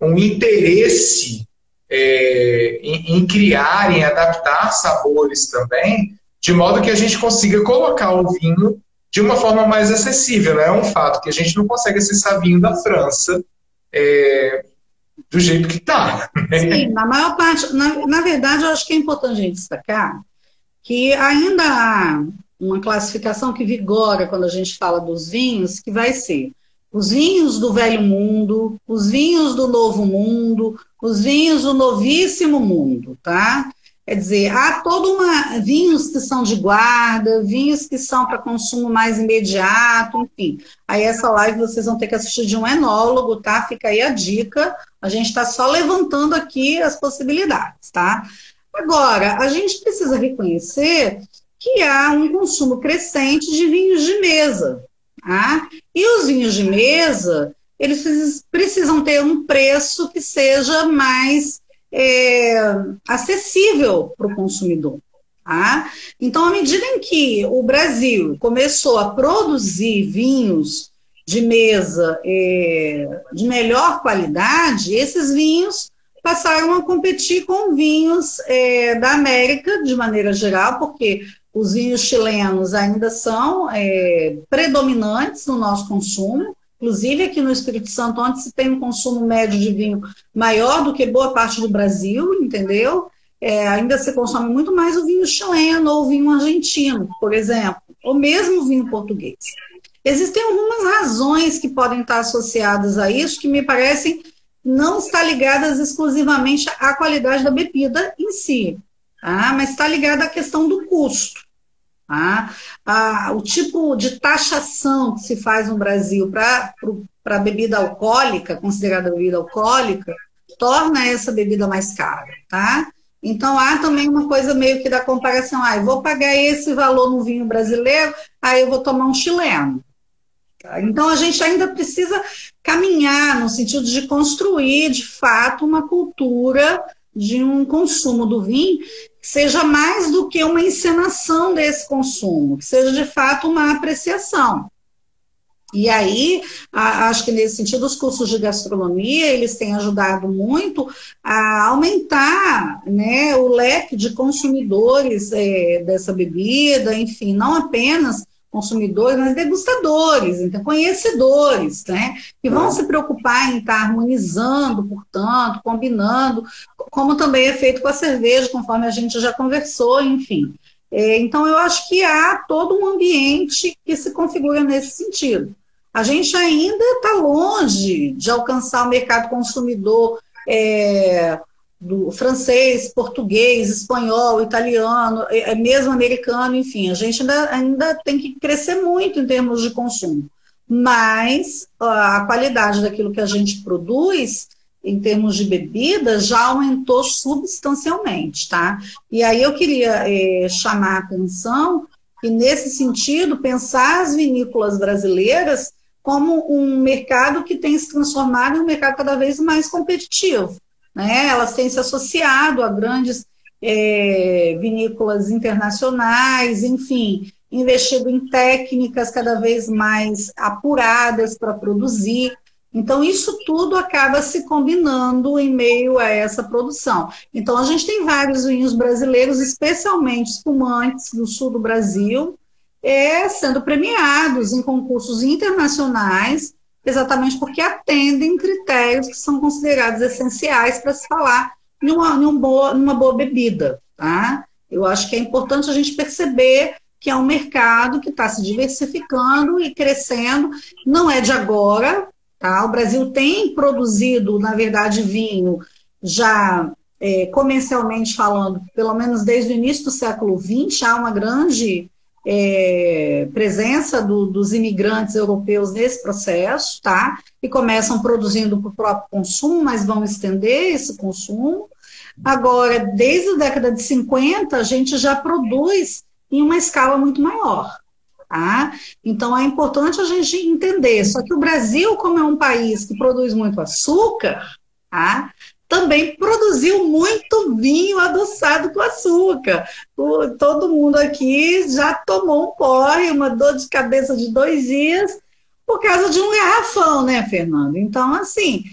um interesse é, em, em, criar, em adaptar sabores também, de modo que a gente consiga colocar o vinho de uma forma mais acessível. Né? É um fato que a gente não consegue acessar vinho da França é, do jeito que está. Né? Sim, na maior parte. Na, na verdade, eu acho que é importante a gente destacar que ainda há uma classificação que vigora quando a gente fala dos vinhos, que vai ser os vinhos do velho mundo, os vinhos do novo mundo, os vinhos do novíssimo mundo, tá? Quer dizer, há todo uma vinhos que são de guarda, vinhos que são para consumo mais imediato, enfim. Aí essa live vocês vão ter que assistir de um enólogo, tá? Fica aí a dica. A gente está só levantando aqui as possibilidades, tá? Agora, a gente precisa reconhecer que há um consumo crescente de vinhos de mesa, Tá? E os vinhos de mesa, eles precisam ter um preço que seja mais é, acessível para o consumidor. Tá? Então, à medida em que o Brasil começou a produzir vinhos de mesa é, de melhor qualidade, esses vinhos passaram a competir com vinhos é, da América, de maneira geral, porque os vinhos chilenos ainda são é, predominantes no nosso consumo, inclusive aqui no Espírito Santo, onde se tem um consumo médio de vinho maior do que boa parte do Brasil, entendeu? É, ainda se consome muito mais o vinho chileno ou o vinho argentino, por exemplo, ou mesmo o vinho português. Existem algumas razões que podem estar associadas a isso que me parecem não estar ligadas exclusivamente à qualidade da bebida em si, tá? mas está ligada à questão do custo. Tá? Ah, o tipo de taxação que se faz no Brasil para bebida alcoólica, considerada bebida alcoólica, torna essa bebida mais cara. Tá? Então há também uma coisa meio que da comparação, ah, eu vou pagar esse valor no vinho brasileiro, aí eu vou tomar um chileno. Tá? Então a gente ainda precisa caminhar no sentido de construir de fato uma cultura de um consumo do vinho seja mais do que uma encenação desse consumo, que seja de fato uma apreciação. E aí, acho que nesse sentido, os cursos de gastronomia, eles têm ajudado muito a aumentar né, o leque de consumidores é, dessa bebida, enfim, não apenas consumidores, mas degustadores, então conhecedores, né? Que vão se preocupar em estar harmonizando, portanto, combinando, como também é feito com a cerveja, conforme a gente já conversou, enfim. É, então, eu acho que há todo um ambiente que se configura nesse sentido. A gente ainda está longe de alcançar o mercado consumidor é, do francês, português, espanhol, italiano, é, é mesmo americano, enfim, a gente ainda, ainda tem que crescer muito em termos de consumo. Mas a qualidade daquilo que a gente produz, em termos de bebida, já aumentou substancialmente, tá? E aí eu queria é, chamar a atenção que, nesse sentido, pensar as vinícolas brasileiras como um mercado que tem se transformado em um mercado cada vez mais competitivo né? Elas têm se associado a grandes é, vinícolas internacionais, enfim, investido em técnicas cada vez mais apuradas para produzir. Então, isso tudo acaba se combinando em meio a essa produção. Então, a gente tem vários vinhos brasileiros, especialmente espumantes do sul do Brasil, é, sendo premiados em concursos internacionais exatamente porque atendem critérios que são considerados essenciais para se falar numa, numa, boa, numa boa bebida. Tá? Eu acho que é importante a gente perceber que é um mercado que está se diversificando e crescendo, não é de agora. Tá? O Brasil tem produzido, na verdade, vinho já é, comercialmente falando, pelo menos desde o início do século XX, há uma grande é, presença do, dos imigrantes europeus nesse processo, tá? E começam produzindo para o próprio consumo, mas vão estender esse consumo. Agora, desde a década de 50, a gente já produz em uma escala muito maior. Tá? Então é importante a gente entender. Só que o Brasil, como é um país que produz muito açúcar, tá? Também produziu muito vinho adoçado com açúcar. O, todo mundo aqui já tomou um porre, uma dor de cabeça de dois dias, por causa de um garrafão, né, Fernando? Então, assim,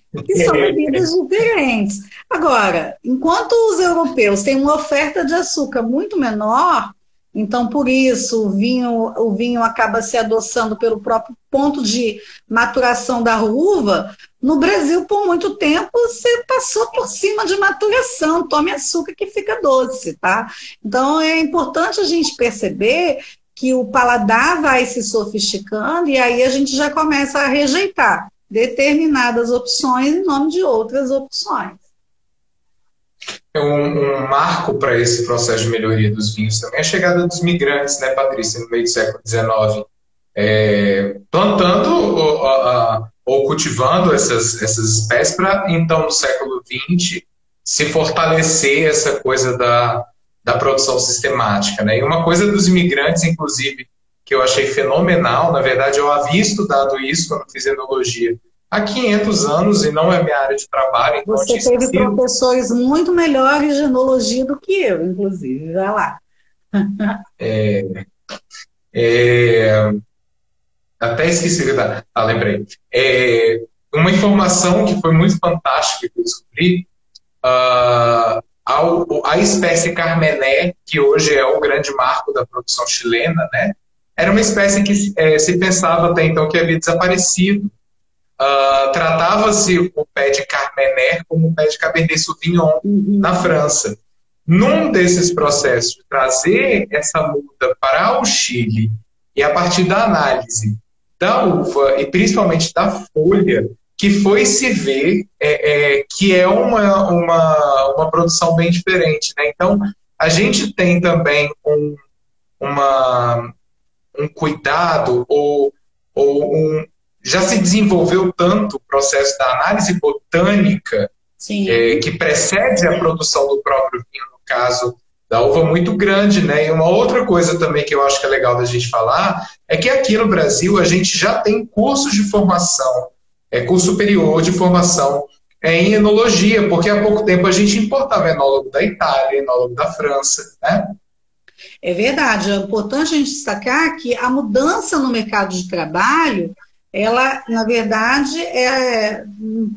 são bebidas diferentes. Agora, enquanto os europeus têm uma oferta de açúcar muito menor, então, por isso, o vinho, o vinho acaba se adoçando pelo próprio ponto de maturação da uva. No Brasil, por muito tempo, você passou por cima de maturação, tome açúcar que fica doce, tá? Então, é importante a gente perceber que o paladar vai se sofisticando e aí a gente já começa a rejeitar determinadas opções em nome de outras opções. Um, um marco para esse processo de melhoria dos vinhos também é a chegada dos migrantes, né, Patrícia, no meio do século XIX, é, plantando ou, ou, ou, cultivando essas, essas espécies para, então, no século XX, se fortalecer essa coisa da, da produção sistemática. Né? E uma coisa dos imigrantes, inclusive, que eu achei fenomenal, na verdade, eu havia estudado isso quando fiz enologia, há 500 anos e não é minha área de trabalho. Então Você teve professores muito melhores de enologia do que eu, inclusive, já lá. é, é, até esqueci, tá? ah, lembrei. É, uma informação que foi muito fantástica que eu descobri, uh, a, a espécie Carmené, que hoje é o grande marco da produção chilena, né? Era uma espécie que é, se pensava até então que havia desaparecido Uh, Tratava-se o pé de Carmener como o pé de Cabernet Sauvignon uhum. na França. Num desses processos de trazer essa muda para o Chile e a partir da análise da uva e principalmente da folha, que foi se ver é, é, que é uma, uma, uma produção bem diferente. Né? Então, a gente tem também um, uma, um cuidado ou, ou um, já se desenvolveu tanto o processo da análise botânica, é, que precede a produção do próprio vinho, no caso da uva, muito grande. Né? E uma outra coisa também que eu acho que é legal da gente falar é que aqui no Brasil a gente já tem cursos de formação, é, curso superior de formação em enologia, porque há pouco tempo a gente importava enólogo da Itália, enólogo da França, né? É verdade. É importante a gente destacar que a mudança no mercado de trabalho ela, na verdade, é,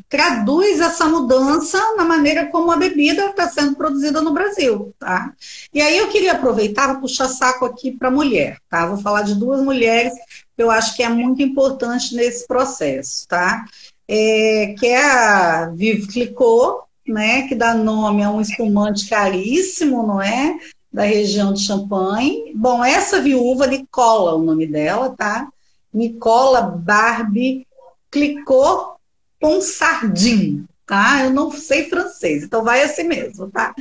traduz essa mudança na maneira como a bebida está sendo produzida no Brasil, tá? E aí eu queria aproveitar para puxar saco aqui para a mulher, tá? Vou falar de duas mulheres que eu acho que é muito importante nesse processo, tá? É, que é a Vive Clicot, né? Que dá nome a um espumante caríssimo, não é? Da região de Champagne. Bom, essa viúva, Nicola, o nome dela, tá? Nicola Barbie clicou com sardinha, tá? Eu não sei francês, então vai assim mesmo, tá?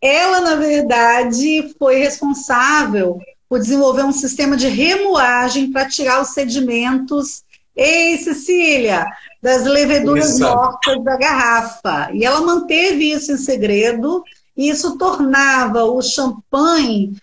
Ela, na verdade, foi responsável por desenvolver um sistema de remoagem para tirar os sedimentos, ei, Cecília, das leveduras isso. mortas da garrafa. E ela manteve isso em segredo, e isso tornava o champanhe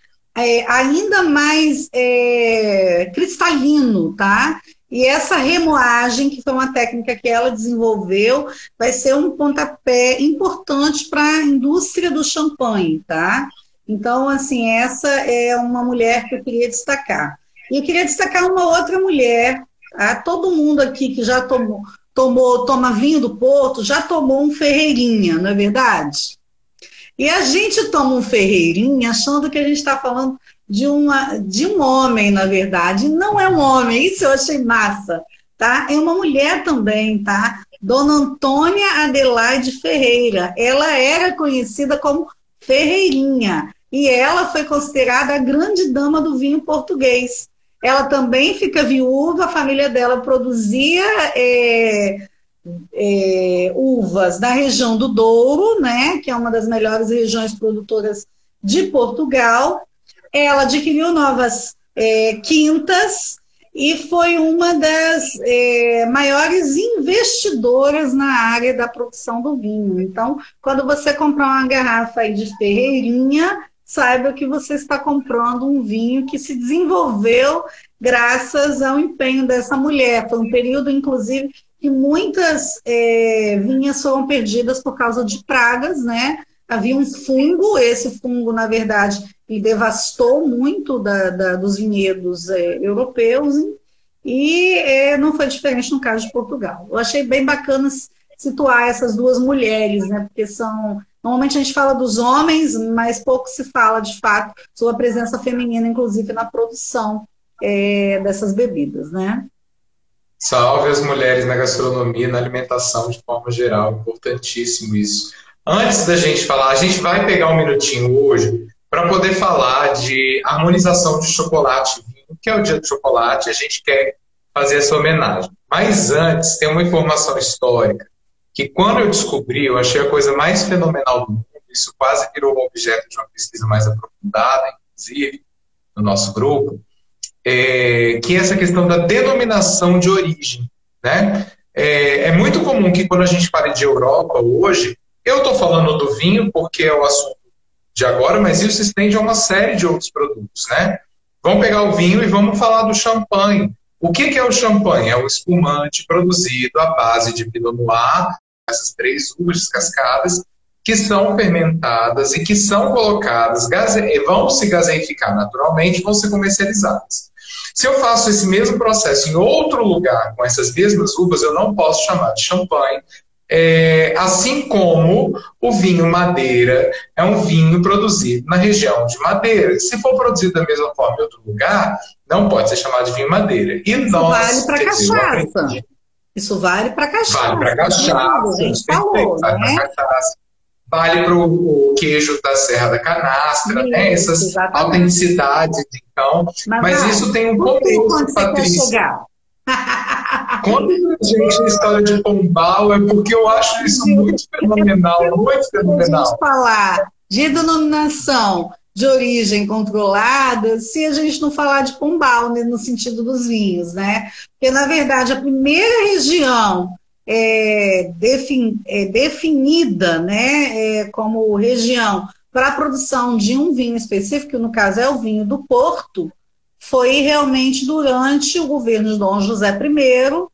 é, ainda mais é, cristalino, tá? E essa remoagem, que foi uma técnica que ela desenvolveu, vai ser um pontapé importante para a indústria do champanhe, tá? Então, assim, essa é uma mulher que eu queria destacar. E eu queria destacar uma outra mulher, tá? Todo mundo aqui que já tomou, tomou toma vinho do Porto, já tomou um Ferreirinha, não é verdade? E a gente toma um ferreirinho achando que a gente está falando de, uma, de um homem, na verdade. Não é um homem, isso eu achei massa. Tá? É uma mulher também, tá? Dona Antônia Adelaide Ferreira. Ela era conhecida como Ferreirinha. E ela foi considerada a grande dama do vinho português. Ela também fica viúva, a família dela produzia é, é, uvas da região do Douro, né, que é uma das melhores regiões produtoras de Portugal. Ela adquiriu novas é, quintas e foi uma das é, maiores investidoras na área da produção do vinho. Então, quando você comprar uma garrafa aí de Ferreirinha, saiba que você está comprando um vinho que se desenvolveu graças ao empenho dessa mulher. Foi um período, inclusive, que muitas é, vinhas foram perdidas por causa de pragas, né? Havia um fungo, esse fungo, na verdade, ele devastou muito da, da, dos vinhedos é, europeus e é, não foi diferente no caso de Portugal. Eu achei bem bacana situar essas duas mulheres, né? Porque são Normalmente a gente fala dos homens, mas pouco se fala, de fato, sobre a presença feminina, inclusive na produção é, dessas bebidas, né? Salve as mulheres na gastronomia na alimentação de forma geral, importantíssimo isso. Antes da gente falar, a gente vai pegar um minutinho hoje para poder falar de harmonização de chocolate e vinho, que é o dia do chocolate, a gente quer fazer essa homenagem. Mas antes, tem uma informação histórica que quando eu descobri, eu achei a coisa mais fenomenal do mundo, isso quase virou objeto de uma pesquisa mais aprofundada, inclusive, no nosso grupo, é, que é essa questão da denominação de origem. Né? É, é muito comum que quando a gente fala de Europa hoje, eu estou falando do vinho porque é o assunto de agora, mas isso se estende a uma série de outros produtos. Né? Vamos pegar o vinho e vamos falar do champanhe. O que, que é o champanhe? É um espumante produzido à base de Pinot Noir essas três uvas descascadas, que são fermentadas e que são colocadas, vão se gaseificar naturalmente, vão ser comercializadas. Se eu faço esse mesmo processo em outro lugar com essas mesmas uvas, eu não posso chamar de champanhe, é, assim como o vinho Madeira é um vinho produzido na região de Madeira. Se for produzido da mesma forma em outro lugar, não pode ser chamado de vinho Madeira. E Isso nós, vale para cachaça. Isso vale para cachaça. Vale para cachaça. A gente falou, vale né? para cachaça. Vale para o queijo da Serra da Canastra, isso, né? Essas exatamente. autenticidades, então. Mas, mas isso tem um contexto, Patrícia. [LAUGHS] [LAUGHS] Conta a gente a história de Pombal, é porque eu acho isso muito fenomenal, muito fenomenal. Vamos falar de denominação de origem controlada se a gente não falar de Pombal, né, no sentido dos vinhos, né? Porque, na verdade, a primeira região é, defin, é, definida né, é, como região para a produção de um vinho específico, que no caso é o vinho do Porto, foi realmente durante o governo de Dom José I,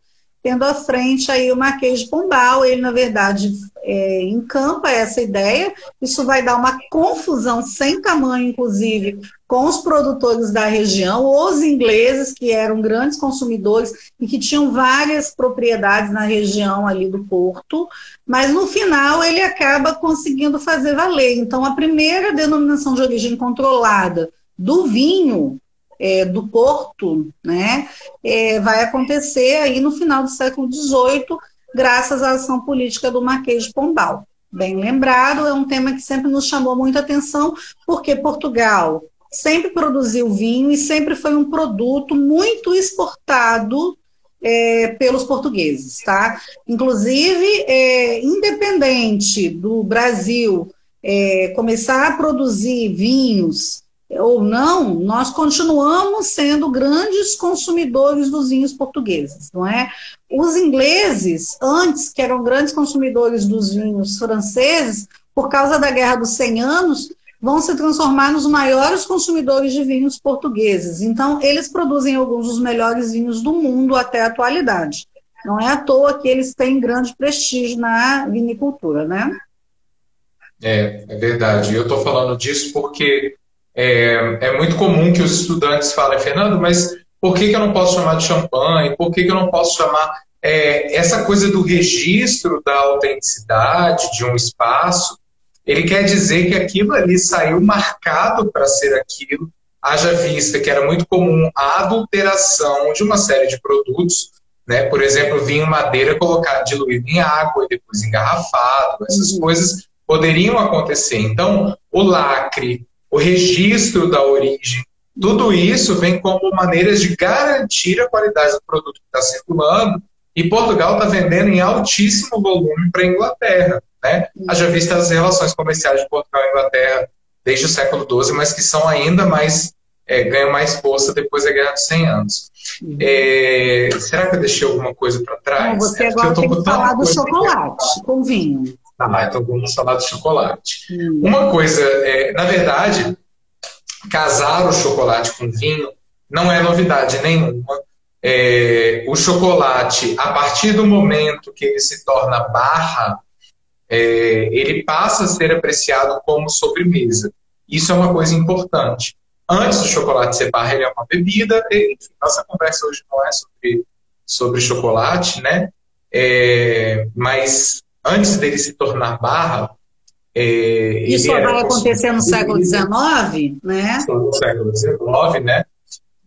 tendo à frente aí o Marquês de Pombal. Ele, na verdade, é, encampa essa ideia. Isso vai dar uma confusão sem tamanho, inclusive, com os produtores da região, os ingleses, que eram grandes consumidores e que tinham várias propriedades na região ali do porto, mas no final ele acaba conseguindo fazer valer. Então, a primeira denominação de origem controlada do vinho é, do Porto, né, é, vai acontecer aí no final do século XVIII, graças à ação política do Marquês de Pombal. Bem lembrado, é um tema que sempre nos chamou muita atenção, porque Portugal sempre produziu vinho e sempre foi um produto muito exportado é, pelos portugueses, tá? Inclusive, é, independente do Brasil é, começar a produzir vinhos ou não, nós continuamos sendo grandes consumidores dos vinhos portugueses, não é? Os ingleses, antes que eram grandes consumidores dos vinhos franceses, por causa da Guerra dos 100 Anos, vão se transformar nos maiores consumidores de vinhos portugueses. Então, eles produzem alguns dos melhores vinhos do mundo até a atualidade. Não é à toa que eles têm grande prestígio na vinicultura, né? É, é verdade. Eu estou falando disso porque é, é muito comum que os estudantes falem, Fernando, mas por que, que eu não posso chamar de champanhe? Por que, que eu não posso chamar é, essa coisa do registro da autenticidade de um espaço? Ele quer dizer que aquilo ali saiu marcado para ser aquilo, haja vista que era muito comum a adulteração de uma série de produtos, né? por exemplo, vinho madeira colocado diluído em água e depois engarrafado, essas uhum. coisas poderiam acontecer. Então, o lacre, o registro da origem. Tudo isso vem como maneiras de garantir a qualidade do produto que está circulando E Portugal está vendendo em altíssimo volume para a Inglaterra. Né? Haja vista as relações comerciais de Portugal e Inglaterra desde o século XII, mas que são ainda mais, é, ganham mais força depois da Guerra dos 100 Anos. Uhum. É, será que eu deixei alguma coisa para trás? Não, você é agora tem que falar do chocolate com vinho. Ah, então vamos falar do chocolate. Uhum. Uma coisa, é, na verdade, casar o chocolate com vinho não é novidade nenhuma. É, o chocolate, a partir do momento que ele se torna barra, é, ele passa a ser apreciado como sobremesa. Isso é uma coisa importante. Antes do chocolate ser barra, ele é uma bebida. E, enfim, nossa conversa hoje não é sobre, sobre chocolate, né? É, mas antes dele se tornar barra, é, Isso vai acontecer no século XIX, né? No século XIX, né?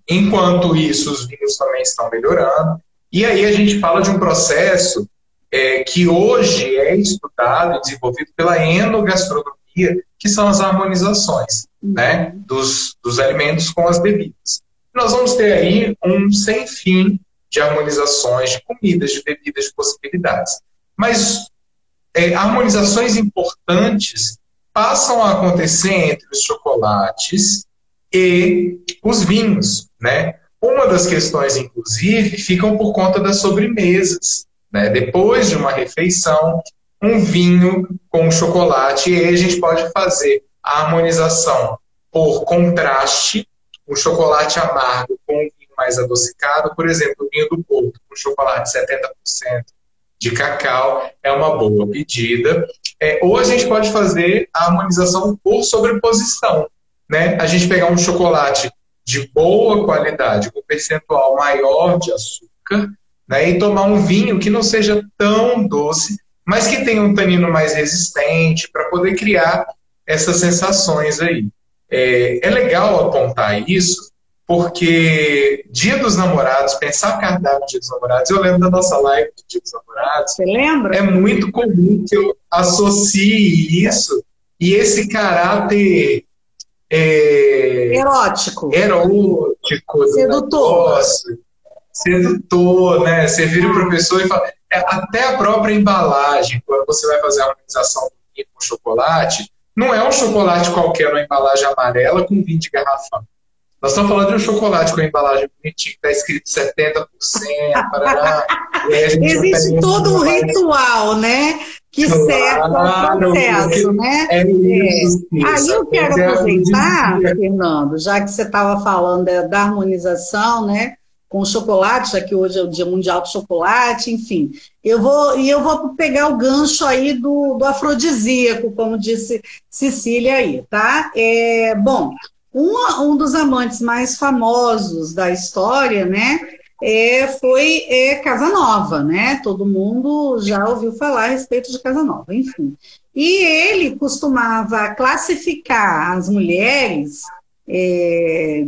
Enquanto isso, os vinhos também estão melhorando. E aí a gente fala de um processo é, que hoje é estudado e desenvolvido pela enogastronomia, que são as harmonizações né, dos, dos alimentos com as bebidas. Nós vamos ter aí um sem fim de harmonizações de comidas, de bebidas, de possibilidades. Mas é, harmonizações importantes passam a acontecer entre os chocolates e os vinhos, né? Uma das questões, inclusive, ficam por conta das sobremesas. Né? Depois de uma refeição, um vinho com chocolate, e aí a gente pode fazer a harmonização por contraste, o chocolate amargo com um vinho mais adocicado, por exemplo, o vinho do Porto, com chocolate 70% de cacau, é uma boa pedida. É, ou a gente pode fazer a harmonização por sobreposição. Né? A gente pegar um chocolate de boa qualidade, com percentual maior de açúcar, né? e tomar um vinho que não seja tão doce, mas que tenha um tanino mais resistente, para poder criar essas sensações aí. É, é legal apontar isso, porque Dia dos Namorados, pensar cardápio Dia dos Namorados, eu lembro da nossa live do Dia dos Namorados. Você lembra? É muito comum que eu associe isso e esse caráter é, erótico, erótico, sedutor, sedutor, né? Você vira o professor e fala, é, até a própria embalagem, quando você vai fazer a harmonização com chocolate, não é um chocolate qualquer uma embalagem amarela com 20 garrafão. Nós estamos falando de um chocolate com a embalagem bonitinha, que está escrito 70%. Parará, Existe todo um ritual, né? Que claro, cerca o processo, né? É isso, é. Aí eu quero aproveitar, Fernando, já que você estava falando da, da harmonização, né? Com chocolate, já que hoje é o Dia Mundial do Chocolate, enfim. Eu vou, e eu vou pegar o gancho aí do, do afrodisíaco, como disse Cecília aí, tá? É, bom, uma, um dos amantes mais famosos da história, né, é, foi é, Casanova, né? Todo mundo já ouviu falar a respeito de Casanova, enfim. E ele costumava classificar as mulheres é,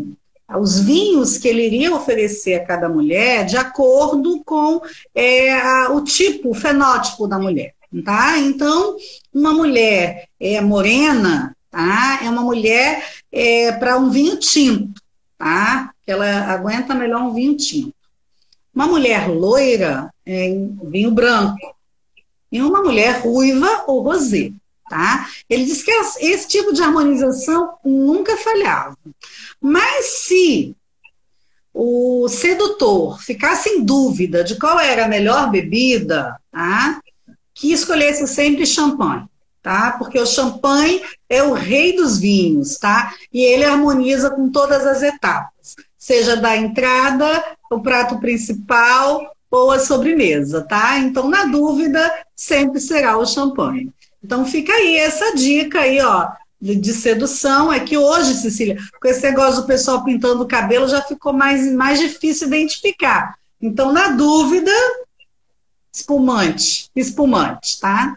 os vinhos que ele iria oferecer a cada mulher de acordo com é, a, o tipo, o fenótipo da mulher. Tá? Então, uma mulher é, morena tá? é uma mulher é, para um vinho tinto, tá? ela aguenta melhor um vinho tinto. Uma mulher loira é vinho branco. E uma mulher ruiva ou rosé. Tá? Ele diz que esse tipo de harmonização nunca falhava. Mas se o sedutor ficasse em dúvida de qual era a melhor bebida, tá? que escolhesse sempre champanhe, tá? Porque o champanhe é o rei dos vinhos, tá? E ele harmoniza com todas as etapas, seja da entrada, o prato principal ou a sobremesa, tá? Então, na dúvida, sempre será o champanhe. Então fica aí essa dica aí, ó, de, sedução. É que hoje, Cecília, com esse negócio do pessoal pintando o cabelo, já ficou mais, mais difícil identificar. Então, na dúvida, espumante, espumante, tá?